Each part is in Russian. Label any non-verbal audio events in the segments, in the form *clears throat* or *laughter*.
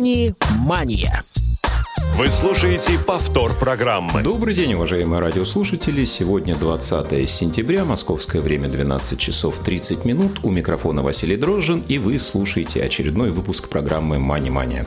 «Мани-мания». Вы слушаете повтор программы. Добрый день, уважаемые радиослушатели. Сегодня 20 сентября, московское время 12 часов 30 минут. У микрофона Василий Дрожжин, и вы слушаете очередной выпуск программы «Мани-мания».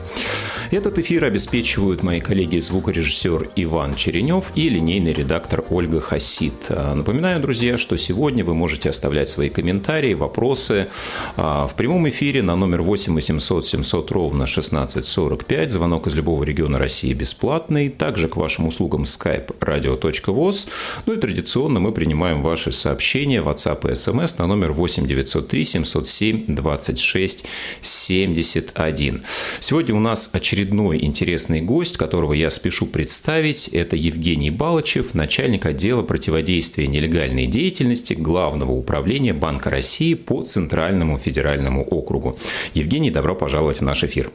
Этот эфир обеспечивают мои коллеги звукорежиссер Иван Черенев и линейный редактор Ольга Хасид. Напоминаю, друзья, что сегодня вы можете оставлять свои комментарии, вопросы а, в прямом эфире на номер 8 800 700 ровно 1645. Звонок из любого региона России бесплатный. Также к вашим услугам skype radio.voz. Ну и традиционно мы принимаем ваши сообщения WhatsApp и SMS на номер 8 903 707 26 71. Сегодня у нас очередной интересный гость, которого я спешу представить. Это Евгений Балычев, начальник отдела противодействия нелегальной деятельности Главного управления Банка России по Центральному федеральному округу. Евгений, добро пожаловать в наш эфир.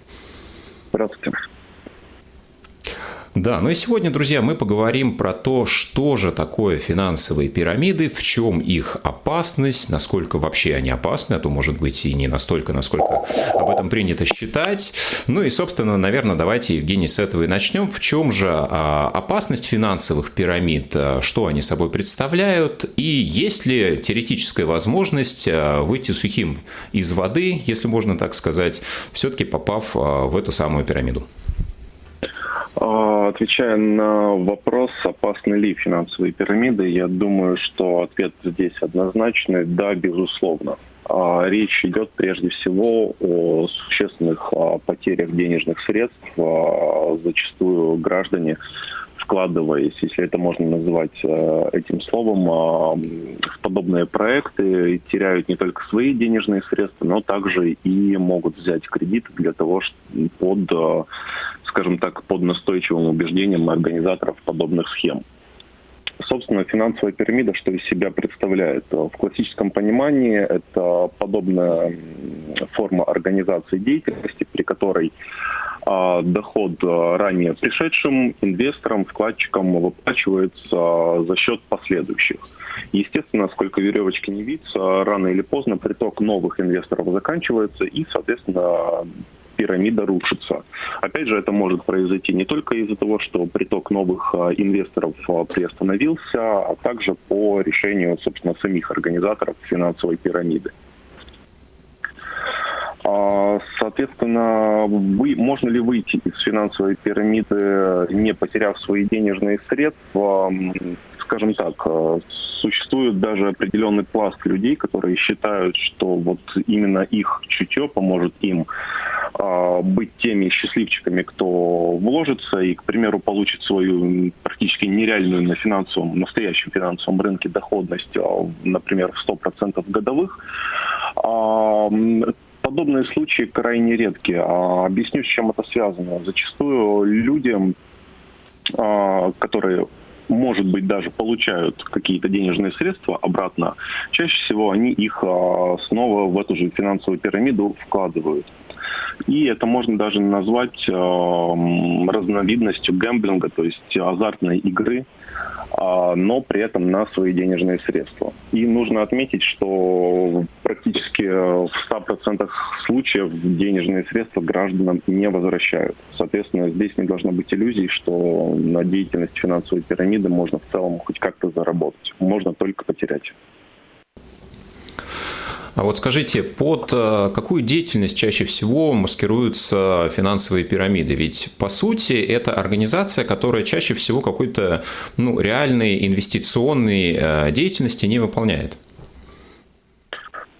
Здравствуйте. Да, ну и сегодня, друзья, мы поговорим про то, что же такое финансовые пирамиды, в чем их опасность, насколько вообще они опасны, а то, может быть, и не настолько, насколько об этом принято считать. Ну и, собственно, наверное, давайте, Евгений, с этого и начнем. В чем же а, опасность финансовых пирамид, а, что они собой представляют, и есть ли теоретическая возможность а, выйти сухим из воды, если можно так сказать, все-таки попав в эту самую пирамиду? Отвечая на вопрос, опасны ли финансовые пирамиды, я думаю, что ответ здесь однозначный – да, безусловно. А, речь идет прежде всего о существенных а, потерях денежных средств. А, зачастую граждане вкладываясь, если это можно назвать этим словом, в подобные проекты теряют не только свои денежные средства, но также и могут взять кредит для того, под скажем так, под настойчивым убеждением организаторов подобных схем. Собственно, финансовая пирамида что из себя представляет? В классическом понимании это подобная форма организации деятельности, при которой а, доход а, ранее пришедшим инвесторам, вкладчикам выплачивается за счет последующих. Естественно, сколько веревочки не виться, рано или поздно приток новых инвесторов заканчивается, и, соответственно, пирамида рушится. Опять же, это может произойти не только из-за того, что приток новых а, инвесторов а, приостановился, а также по решению, собственно, самих организаторов финансовой пирамиды. А, соответственно, вы, можно ли выйти из финансовой пирамиды, не потеряв свои денежные средства? Скажем так, существует даже определенный пласт людей, которые считают, что вот именно их чутье поможет им а, быть теми счастливчиками, кто вложится и, к примеру, получит свою практически нереальную на финансовом, настоящем финансовом рынке доходность, а, например, в 100% годовых. А, подобные случаи крайне редкие. Объясню, с чем это связано. Зачастую людям, которые может быть, даже получают какие-то денежные средства обратно, чаще всего они их снова в эту же финансовую пирамиду вкладывают. И это можно даже назвать э, разновидностью гэмблинга, то есть азартной игры, э, но при этом на свои денежные средства. И нужно отметить, что практически в 100% случаев денежные средства гражданам не возвращают. Соответственно, здесь не должно быть иллюзий, что на деятельность финансовой пирамиды можно в целом хоть как-то заработать. Можно только потерять. А вот скажите, под э, какую деятельность чаще всего маскируются финансовые пирамиды? Ведь, по сути, это организация, которая чаще всего какой-то ну, реальной инвестиционной э, деятельности не выполняет.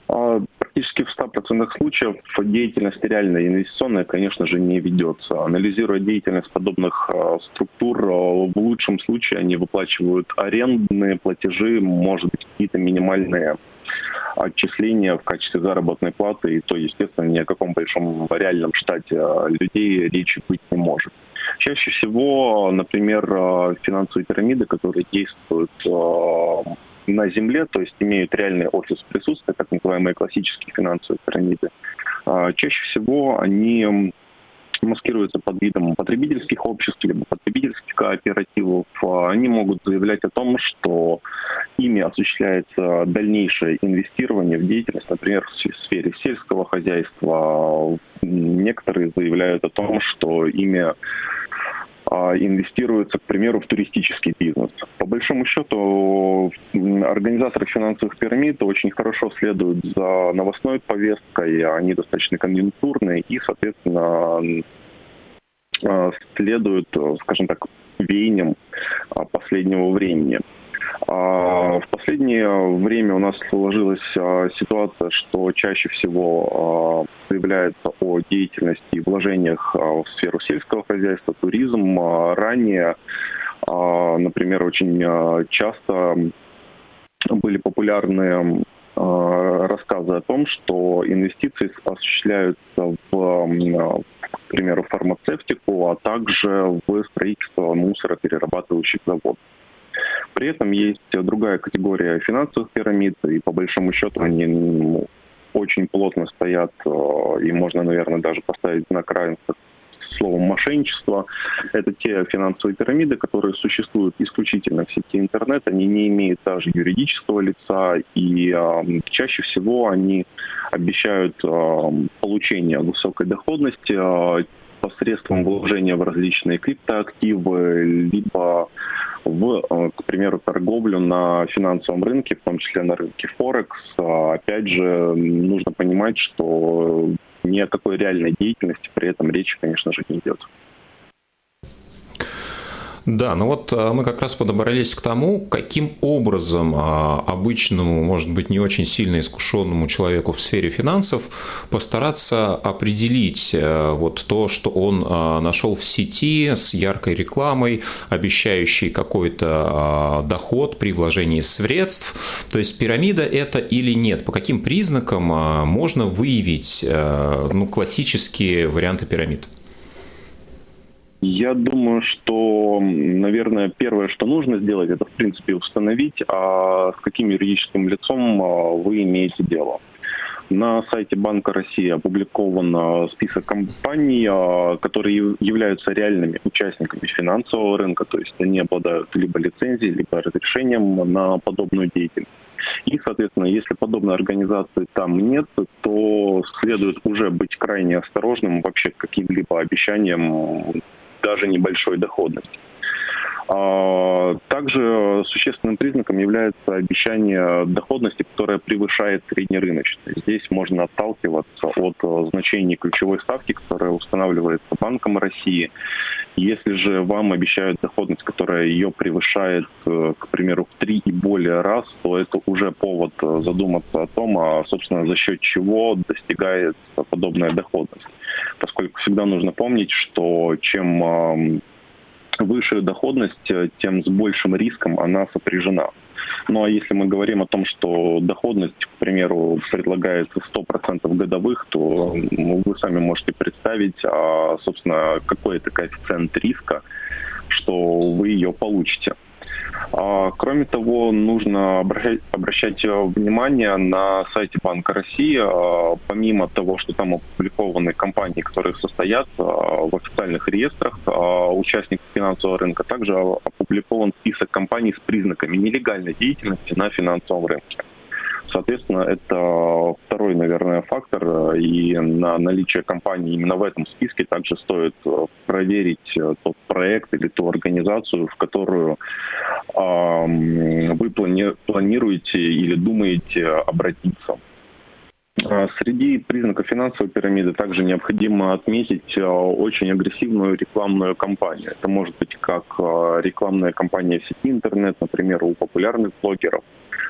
А, практически в 100% случаев деятельность реальная инвестиционная, конечно же, не ведется. Анализируя деятельность подобных э, структур, в лучшем случае они выплачивают арендные платежи, может быть, какие-то минимальные отчисления в качестве заработной платы, и то, естественно, ни о каком большом реальном штате а, людей речи быть не может. Чаще всего, например, а, финансовые пирамиды, которые действуют а, на земле, то есть имеют реальный офис присутствия, так называемые классические финансовые пирамиды, чаще всего они маскируются под видом потребительских обществ, либо потребительских кооперативов, они могут заявлять о том, что ими осуществляется дальнейшее инвестирование в деятельность, например, в сфере сельского хозяйства. Некоторые заявляют о том, что ими а, инвестируется, к примеру, в туристический бизнес. По большому счету, организаторы финансовых пирамид очень хорошо следуют за новостной повесткой, они достаточно конъюнктурные и, соответственно, а, следуют, скажем так, веяниям а, последнего времени. В последнее время у нас сложилась ситуация, что чаще всего заявляется о деятельности и вложениях в сферу сельского хозяйства, туризм. Ранее, например, очень часто были популярны рассказы о том, что инвестиции осуществляются в, к примеру, фармацевтику, а также в строительство мусороперерабатывающих заводов. При этом есть другая категория финансовых пирамид, и по большому счету они ну, очень плотно стоят, э, и можно, наверное, даже поставить знак равенства словом мошенничество. Это те финансовые пирамиды, которые существуют исключительно в сети интернет, они не имеют даже юридического лица, и э, чаще всего они обещают э, получение высокой доходности э, посредством вложения в различные криптоактивы, либо в, э, к примеру, торговлю на финансовом рынке, в том числе на рынке Форекс. А, опять же, нужно понимать, что ни о какой реальной деятельности при этом речи, конечно же, не идет. Да, ну вот а, мы как раз подобрались к тому, каким образом а, обычному, может быть, не очень сильно искушенному человеку в сфере финансов постараться определить э, вот то, что он а, нашел в сети с яркой рекламой, обещающей какой-то доход при вложении средств. То есть пирамида это или нет? По каким признакам можно выявить э, ну, классические варианты пирамид? Я думаю, что, наверное, первое, что нужно сделать, это, в принципе, установить, а с каким юридическим лицом а, вы имеете дело. На сайте Банка России опубликован а, список компаний, а, которые являются реальными участниками финансового рынка, то есть они обладают либо лицензией, либо разрешением на подобную деятельность. И, соответственно, если подобной организации там нет, то следует уже быть крайне осторожным вообще к каким-либо обещаниям даже небольшой доходности. А, также существенным признаком является обещание доходности, которая превышает среднерыночную. Здесь можно отталкиваться от э, значений ключевой ставки, которая устанавливается Банком России. Если же вам обещают доходность, которая ее превышает, э, к примеру, в три и более раз, то это уже повод э, задуматься о том, а, собственно, за счет чего достигается подобная доходность. Поскольку всегда нужно помнить, что чем выше доходность, э, тем с большим риском она сопряжена. Ну а если мы говорим о том, что доходность, к примеру, предлагается 100% годовых, то вы сами можете представить, а, собственно, какой это коэффициент риска, что вы ее получите. А, кроме того, нужно обращать, обращать внимание на сайте Банка России, а, помимо того, что там опубликованы компании, которые состоят а, в официальных реестрах участников финансового рынка, также опубликован список компаний с признаками нелегальной деятельности на финансовом рынке. Соответственно, это второй, наверное, фактор, и на наличие компании именно в этом списке также стоит э, проверить э, тот проект или ту организацию, в которую вы плани- планируете или думаете обратиться. А среди признаков финансовой пирамиды также необходимо отметить э, очень агрессивную рекламную кампанию. Это может быть как рекламная кампания в сети интернет, например, у популярных блогеров,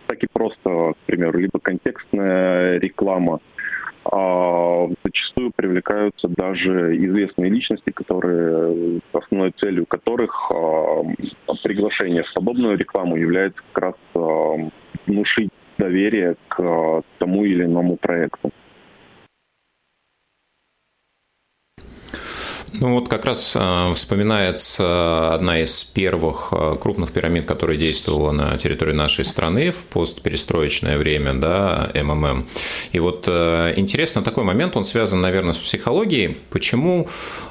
так и просто, к примеру, либо контекстная реклама. А зачастую привлекаются даже известные личности, которые основной целью которых а, приглашение в подобную рекламу является как раз а, внушить доверие к а, тому или иному проекту. Ну вот как раз э, вспоминается одна из первых э, крупных пирамид, которая действовала на территории нашей страны в постперестроечное время, да, МММ. И вот э, интересно такой момент, он связан, наверное, с психологией. Почему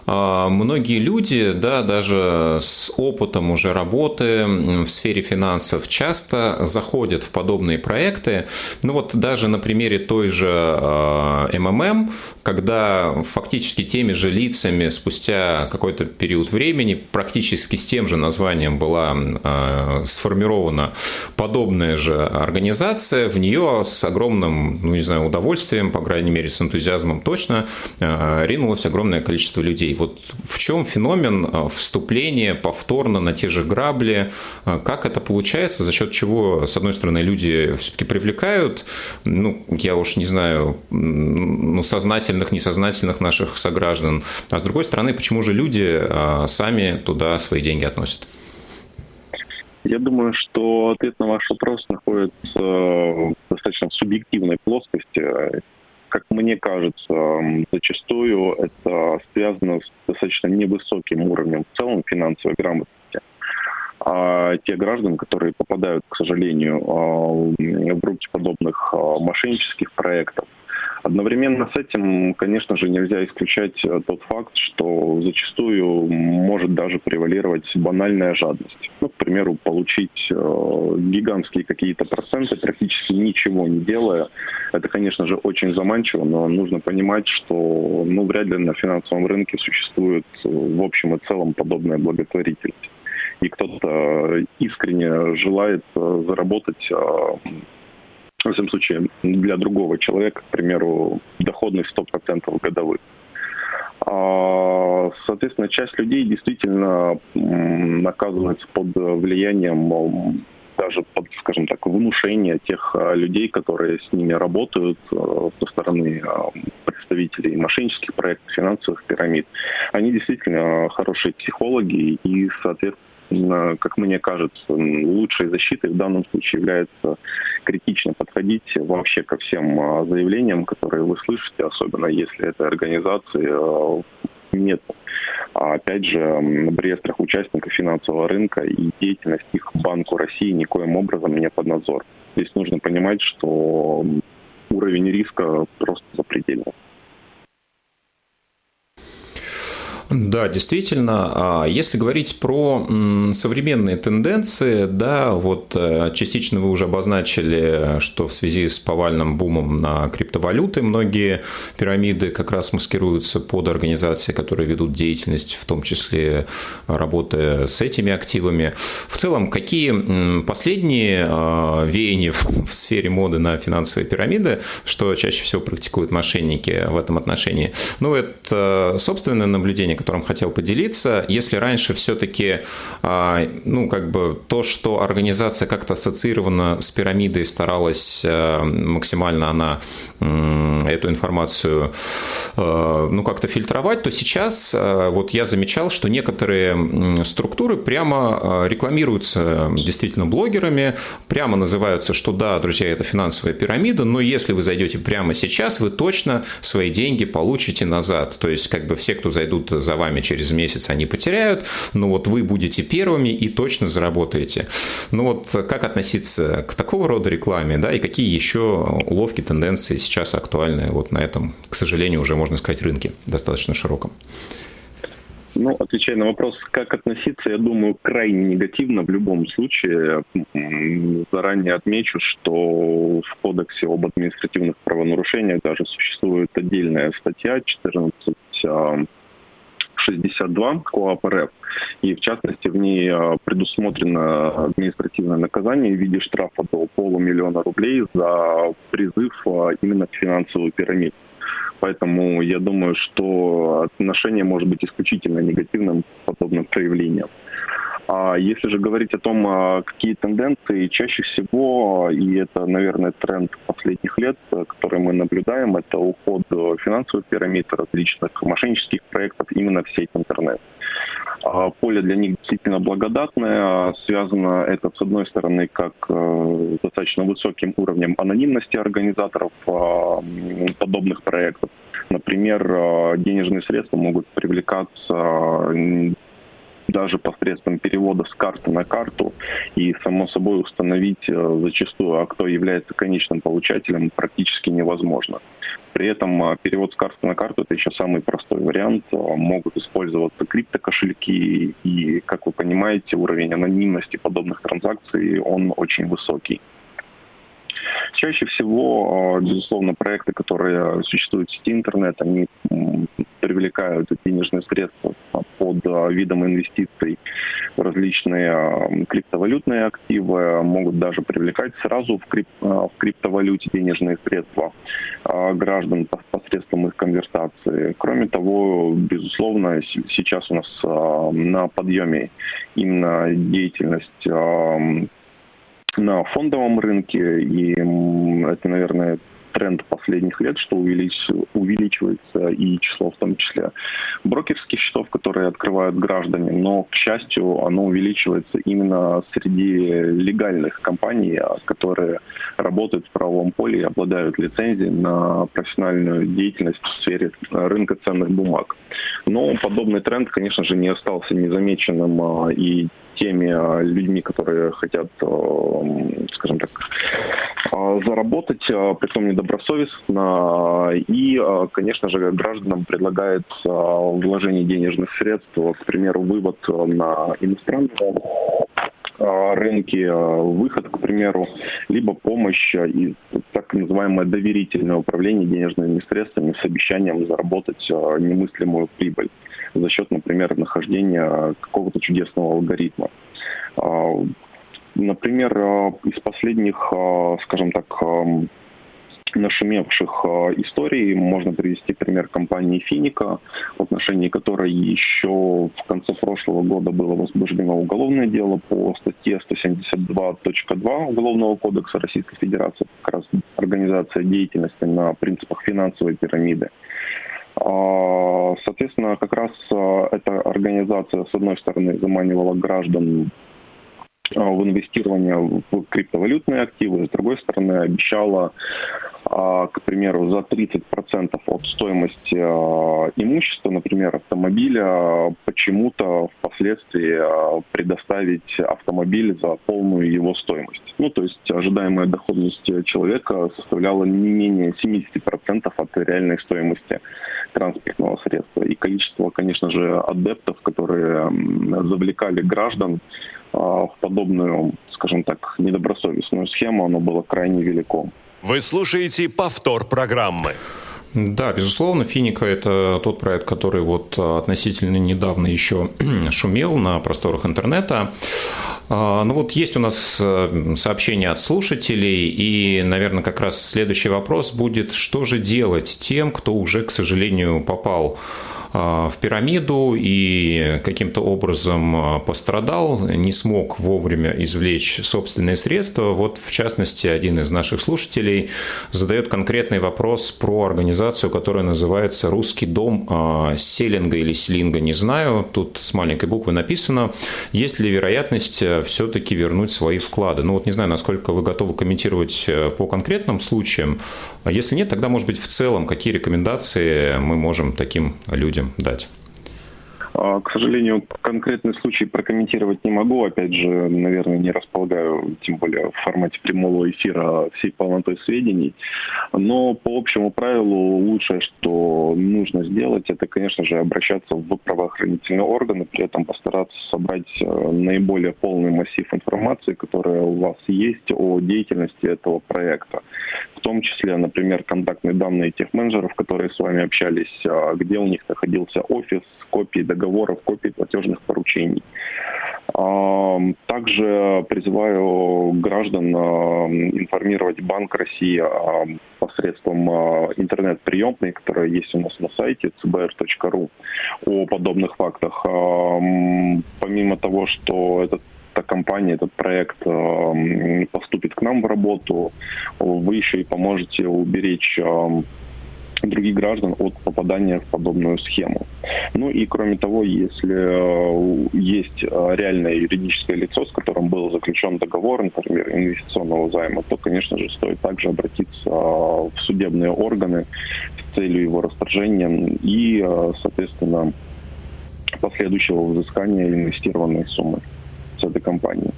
многие люди, да, даже с опытом уже работы в сфере финансов, часто заходят в подобные проекты. Ну вот даже на примере той же МММ, когда фактически теми же лицами спустя какой-то период времени практически с тем же названием была э, сформирована подобная же организация, в нее с огромным, ну не знаю, удовольствием, по крайней мере с энтузиазмом точно, э, ринулось огромное количество людей. Вот в чем феномен э, вступления повторно на те же грабли, как это получается, за счет чего, с одной стороны, люди все-таки привлекают, ну, я уж не знаю, ну, сознательных, несознательных наших сограждан, а с другой стороны, стороны, почему же люди а, сами туда свои деньги относят? Я думаю, что ответ на ваш вопрос находится в достаточно субъективной плоскости. Как мне кажется, зачастую это связано с достаточно невысоким уровнем в целом финансовой грамотности. А те граждан, которые попадают, к сожалению, а, в руки подобных а, мошеннических проектов, Одновременно с этим, конечно же, нельзя исключать э, тот факт, что зачастую может даже превалировать банальная жадность. Ну, к примеру, получить э, гигантские какие-то проценты, практически ничего не делая. Это, конечно же, очень заманчиво, но нужно понимать, что ну, вряд ли на финансовом рынке существует э, в общем и целом подобная благотворительность и кто-то искренне желает заработать во всяком случае, для другого человека, к примеру, доходность 100% годовых. А, соответственно, часть людей действительно оказывается под влиянием даже под, скажем так, внушения тех а, людей, которые с ними работают а, со стороны представителей мошеннических проектов, финансовых пирамид. Они действительно хорошие психологи и, соответственно, как мне кажется, лучшей защитой в данном случае является критично подходить вообще ко всем а, заявлениям, которые вы слышите, особенно если этой организации а, нет. А опять же, в реестрах участников финансового рынка и деятельность их Банку России никоим образом не под надзор. Здесь нужно понимать, что уровень риска просто запредельный. Да, действительно. А если говорить про современные тенденции, да, вот э, частично вы уже обозначили, что в связи с повальным бумом на криптовалюты многие пирамиды как раз маскируются под организации, которые ведут деятельность, в том числе работая с этими активами. В целом, какие последние а, веяния в сфере моды на финансовые пирамиды, что чаще всего практикуют мошенники в этом отношении? Ну, это собственное наблюдение, которым хотел поделиться. Если раньше все-таки, а, ну, как бы то, что организация как-то ассоциирована с пирамидой, старалась э, максимально она эту информацию, э, ну, как-то фильтровать, то сейчас э, вот я замечал, что некоторые структуры прямо рекламируются действительно блогерами, прямо называются, что да, друзья, это финансовая пирамида, но если вы зайдете прямо сейчас, вы точно свои деньги получите назад. То есть, как бы все, кто зайдут за вами через месяц, они потеряют, но вот вы будете первыми и точно заработаете. Ну вот как относиться к такого рода рекламе, да, и какие еще уловки, тенденции сейчас актуальны вот на этом, к сожалению, уже, можно сказать, рынке достаточно широком? Ну, отвечая на вопрос, как относиться, я думаю, крайне негативно в любом случае. Заранее отмечу, что в Кодексе об административных правонарушениях даже существует отдельная статья 14 62 КОАП РФ. И в частности в ней а, предусмотрено административное наказание в виде штрафа до полумиллиона рублей за призыв а, именно к финансовой пирамиде. Поэтому я думаю, что отношение может быть исключительно негативным к подобным проявлениям. А если же говорить о том, а, какие тенденции, чаще всего, и это, наверное, тренд последних лет, который мы наблюдаем, это уход финансовых пирамид, различных мошеннических проектов именно в сеть интернет. А поле для них действительно благодатное. Связано это, с одной стороны, как э, достаточно высоким уровнем анонимности организаторов подобных проектов. Например, денежные средства могут привлекаться даже посредством перевода с карты на карту и, само собой, установить э, зачастую, а кто является конечным получателем, практически невозможно. При этом э, перевод с карты на карту – это еще самый простой вариант. Э, могут использоваться криптокошельки, и, как вы понимаете, уровень анонимности подобных транзакций, он очень высокий. Чаще всего, безусловно, проекты, которые существуют в сети интернет, они привлекают денежные средства под а, видом инвестиций различные криптовалютные активы, могут даже привлекать сразу в, крип, а, в криптовалюте денежные средства граждан посредством их конвертации. Кроме того, безусловно, сейчас у нас на подъеме именно деятельность на фондовом рынке, и это, наверное, тренд последних лет, что увелич, увеличивается и число в том числе брокерских счетов, которые открывают граждане, но, к счастью, оно увеличивается именно среди легальных компаний, а, которые работают в правовом поле и обладают лицензией на профессиональную деятельность в сфере рынка ценных бумаг. Но подобный тренд, конечно же, не остался незамеченным а, и теми а, людьми, которые хотят, скажем так, заработать, притом недобросовестно. И, конечно же, гражданам предлагает вложение денежных средств, к примеру, вывод на иностранные рынки, выход, к примеру, либо помощь и так называемое доверительное управление денежными средствами с обещанием заработать немыслимую прибыль за счет, например, нахождения какого-то чудесного алгоритма. Например, а, из последних, а, скажем так, нашумевших историй можно привести пример компании Финика, в отношении которой еще в конце прошлого года было возбуждено уголовное дело по статье 172.2 Уголовного кодекса Российской Федерации, как раз организация деятельности на принципах финансовой пирамиды. А, соответственно, как раз эта организация, с одной стороны, заманивала граждан в инвестирование в криптовалютные активы, с другой стороны, обещала а, к примеру, за 30% от стоимости а, имущества, например, автомобиля, почему-то впоследствии а, предоставить автомобиль за полную его стоимость. Ну, то есть ожидаемая доходность человека составляла не менее 70% от реальной стоимости транспортного средства. И количество, конечно же, адептов, которые завлекали граждан в подобную, скажем так, недобросовестную схему, оно было крайне велико. Вы слушаете повтор программы. Да, безусловно, Финика – это тот проект, который вот относительно недавно еще *clears throat* шумел на просторах интернета. А, ну вот есть у нас э, сообщение от слушателей, и, наверное, как раз следующий вопрос будет, что же делать тем, кто уже, к сожалению, попал а, в пирамиду и каким-то образом а, пострадал, не смог вовремя извлечь собственные средства. Вот, в частности, один из наших слушателей задает конкретный вопрос про организацию, которая называется «Русский дом а, селинга» или «селинга», не знаю. Тут с маленькой буквы написано. Есть ли вероятность все-таки вернуть свои вклады? Ну вот не знаю, насколько вы готовы комментировать по конкретным случаям. Если нет, тогда, может быть, в целом, какие рекомендации мы можем таким людям дать? А, к сожалению, конкретный случай прокомментировать не могу. Опять же, наверное, не располагаю, тем более в формате прямого эфира, всей полнотой сведений. Но по общему правилу лучшее, что нужно сделать, это, конечно же, обращаться в правоохранительные органы, при этом постараться собрать э, наиболее полный массив информации, которая у вас есть о деятельности этого проекта. В том числе, например, контактные данные тех менеджеров, которые с вами общались, а, где у них находился офис, копии договоров, копии платежных поручений. Также призываю граждан информировать Банк России посредством интернет-приемной, которая есть у нас на сайте cbr.ru о подобных фактах. Помимо того, что этот эта компания, этот проект поступит к нам в работу, вы еще и поможете уберечь других граждан от попадания в подобную схему. Ну и кроме того, если э, есть э, реальное юридическое лицо, с которым был заключен договор, например, инвестиционного займа, то, конечно же, стоит также обратиться э, в судебные органы с целью его расторжения и, соответственно, последующего взыскания инвестированной суммы с этой компании.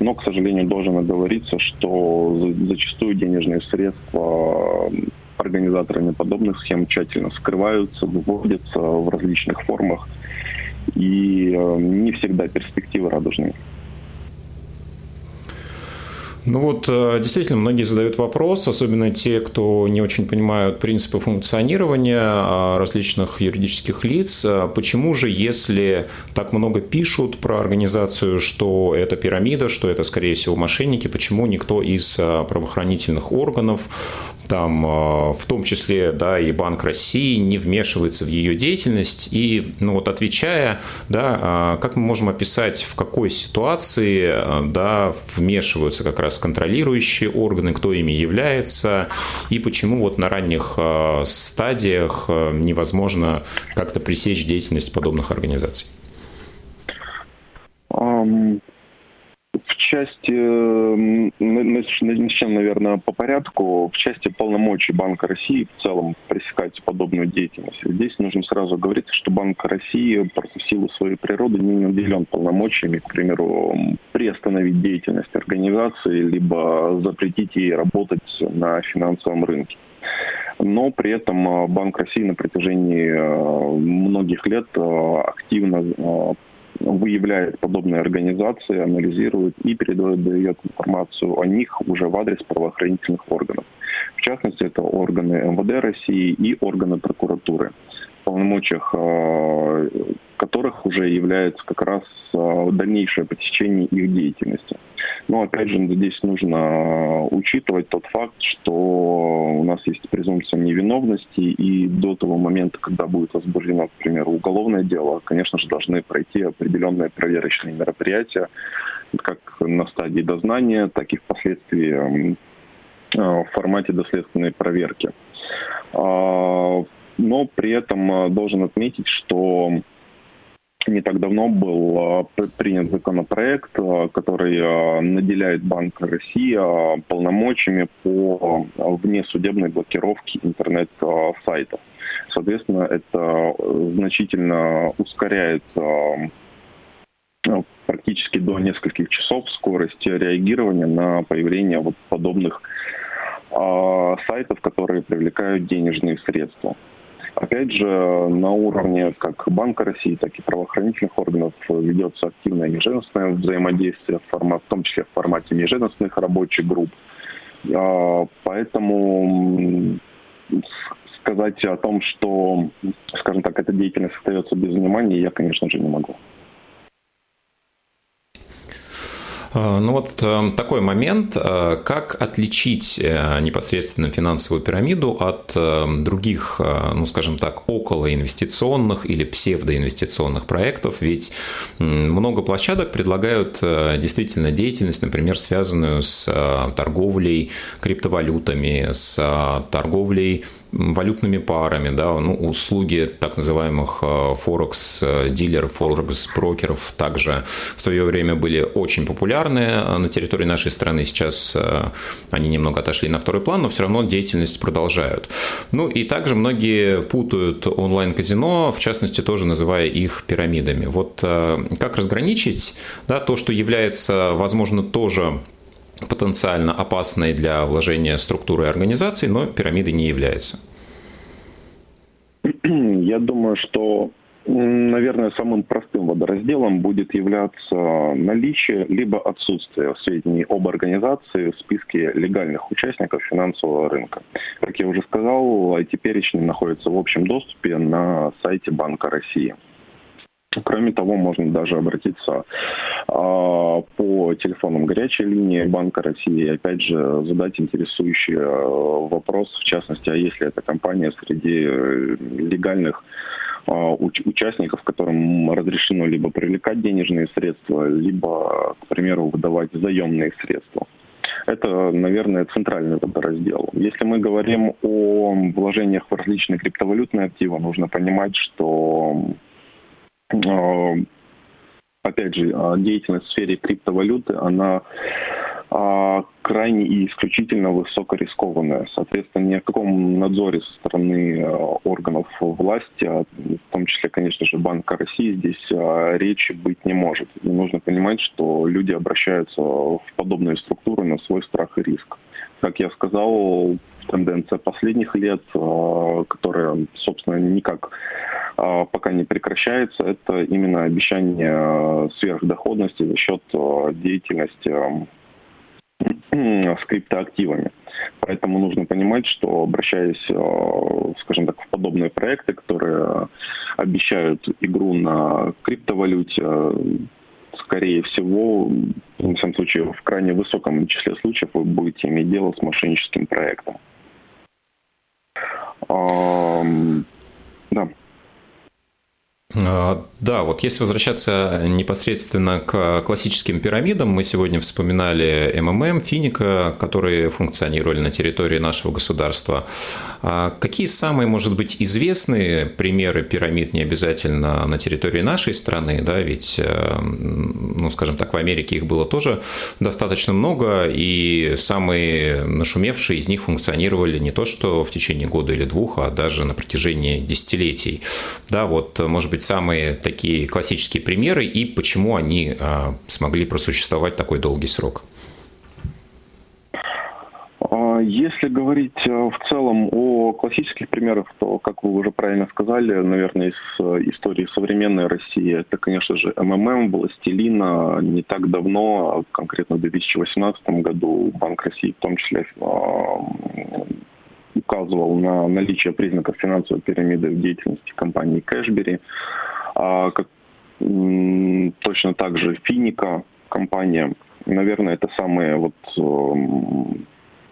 Но, к сожалению, должен оговориться, что зачастую денежные средства организаторами подобных схем тщательно скрываются, выводятся в различных формах, и э, не всегда перспективы радужные. Ну вот, э, действительно, многие задают вопрос, особенно те, кто не очень понимают принципы функционирования а, различных юридических лиц. А почему же, если так много пишут про организацию, что это пирамида, что это, скорее всего, мошенники, почему никто из а, правоохранительных органов там, в том числе, да, и Банк России не вмешивается в ее деятельность. И, ну вот, отвечая, да, как мы можем описать, в какой ситуации, да, вмешиваются как раз контролирующие органы, кто ими является, и почему вот на ранних стадиях невозможно как-то пресечь деятельность подобных организаций? Части, начнем, наверное, по порядку, в части полномочий Банка России в целом пресекать подобную деятельность. Здесь нужно сразу говорить, что Банк России в силу своей природы не наделен полномочиями, к примеру, приостановить деятельность организации, либо запретить ей работать на финансовом рынке. Но при этом э, Банк России на протяжении э, многих лет э, активно выявляет подобные организации, анализирует и передает информацию о них уже в адрес правоохранительных органов. В частности, это органы МВД России и органы прокуратуры, в полномочиях э, которых уже является как раз э, дальнейшее посещение их деятельности. Но опять же, здесь нужно учитывать тот факт, что у нас есть презумпция невиновности, и до того момента, когда будет возбуждено, к примеру, уголовное дело, конечно же, должны пройти определенные проверочные мероприятия, как на стадии дознания, так и впоследствии э, в формате доследственной проверки. А, но при этом э, должен отметить, что не так давно был а, принят законопроект, а, который а, наделяет Банк России полномочиями по внесудебной блокировке интернет-сайтов. Соответственно, это значительно ускоряет практически до нескольких часов скорость реагирования на появление вот подобных сайтов, которые привлекают денежные средства. Опять же, на уровне как Банка России, так и правоохранительных органов ведется активное межведомственное взаимодействие, в, формат, в том числе в формате межведомственных рабочих групп. А, поэтому сказать о том, что, скажем так, эта деятельность остается без внимания, я, конечно же, не могу. А, ну вот э, такой момент, э, как отличить э, непосредственно финансовую пирамиду от других, ну скажем так, околоинвестиционных или псевдоинвестиционных проектов, ведь много площадок предлагают действительно деятельность, например, связанную с торговлей криптовалютами, с торговлей валютными парами, да, ну, услуги так называемых форекс-дилеров, форекс-брокеров также в свое время были очень популярны э, на территории нашей страны. Сейчас э, они немного отошли на второй план, но все равно деятельность продолжают. Ну и также многие путают онлайн-казино, в частности, тоже называя их пирамидами. Вот э, как разграничить да, то, что является, возможно, тоже потенциально опасной для вложения структуры организации, но пирамидой не является? *clears throat* Я думаю, что наверное, самым простым водоразделом будет являться наличие либо отсутствие сведений об организации в списке легальных участников финансового рынка. Как я уже сказал, эти перечни находятся в общем доступе на сайте Банка России. Кроме того, можно даже обратиться а, по телефонам горячей линии Банка России, опять же, задать интересующий а, вопрос, в частности, а если эта компания среди э, легальных а, уч- участников, которым разрешено либо привлекать денежные средства, либо, к примеру, выдавать заемные средства. Это, наверное, центральный водораздел. Если мы говорим о вложениях в различные криптовалютные активы, нужно понимать, что опять же, а, деятельность в сфере криптовалюты, она а, крайне и исключительно высокорискованная. Соответственно, ни о каком надзоре со стороны а, органов власти, в том числе, конечно же, Банка России, здесь речи быть не может. И нужно понимать, что люди обращаются в подобные структуры на свой страх и риск. Как я сказал, тенденция последних лет, которая, собственно, никак пока не прекращается, это именно обещание сверхдоходности за счет деятельности *clears throat* с криптоактивами. Поэтому нужно понимать, что обращаясь, скажем так, в подобные проекты, которые обещают игру на криптовалюте, скорее всего, в всяком случае, в крайне высоком числе случаев вы будете иметь дело с мошенническим проектом. Да. А, да, вот если возвращаться непосредственно к классическим пирамидам, мы сегодня вспоминали МММ, Финика, которые функционировали на территории нашего государства. А какие самые, может быть, известные примеры пирамид не обязательно на территории нашей страны, да, ведь, э, ну, скажем так, в Америке их было тоже достаточно много, и самые нашумевшие из них функционировали не то что в течение года или двух, а даже на протяжении десятилетий. Да, вот, может быть, самые такие классические примеры и почему они а, смогли просуществовать такой долгий срок? А, если говорить э, в целом о классических примерах, то, как вы уже правильно сказали, наверное, из истории современной России, это, конечно же, МММ, Властелина. Не так давно, а конкретно в 2018 году, Банк России в том числе указывал на наличие признаков финансовой пирамиды в деятельности компании Кэшбери. А, точно так же Финика компания. Наверное, это самые вот эм,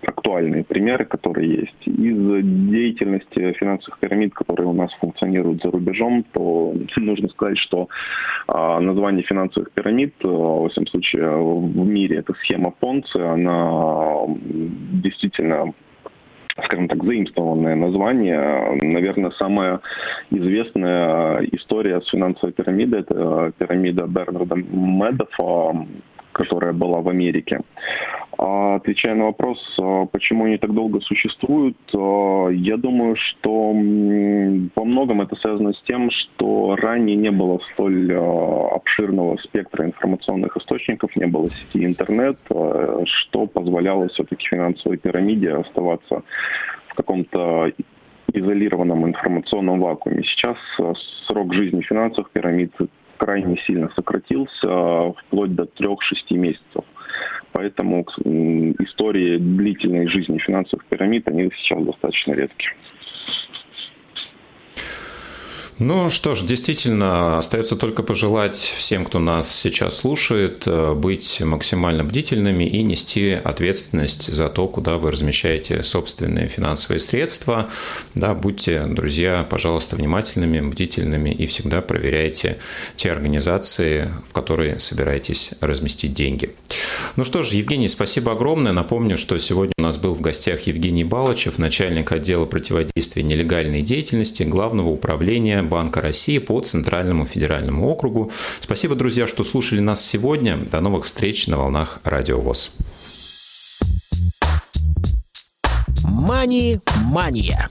актуальные примеры, которые есть. Из деятельности финансовых пирамид, которые у нас функционируют за рубежом, то *laughs* нужно сказать, что а, название финансовых пирамид, а, во всяком случае, в мире это схема Понци, она действительно скажем так, заимствованное название. Наверное, самая известная история с финансовой пирамидой – это пирамида Бернарда Медофа, которая была в Америке. А, отвечая на вопрос, а, почему они так долго существуют, а, я думаю, что во многом это связано с тем, что ранее не было столь обширного спектра информационных источников, не было сети интернет, что позволяло все-таки финансовой пирамиде оставаться в каком-то изолированном информационном вакууме. Сейчас срок жизни финансовых пирамид крайне сильно сократился, вплоть до 3-6 месяцев. Поэтому истории длительной жизни финансовых пирамид, они сейчас достаточно редкие. Ну что ж, действительно, остается только пожелать всем, кто нас сейчас слушает, э, быть максимально бдительными и нести ответственность за то, куда вы размещаете собственные финансовые средства. Да, будьте, друзья, пожалуйста, внимательными, бдительными и всегда проверяйте те организации, в которые собираетесь разместить деньги. Ну что ж, Евгений, спасибо огромное. Напомню, что сегодня у нас был в гостях Евгений Балычев, начальник отдела противодействия нелегальной деятельности Главного управления Банка России по Центральному федеральному округу. Спасибо, друзья, что слушали нас сегодня. До новых встреч на волнах Радио ВОЗ. Мани-мания.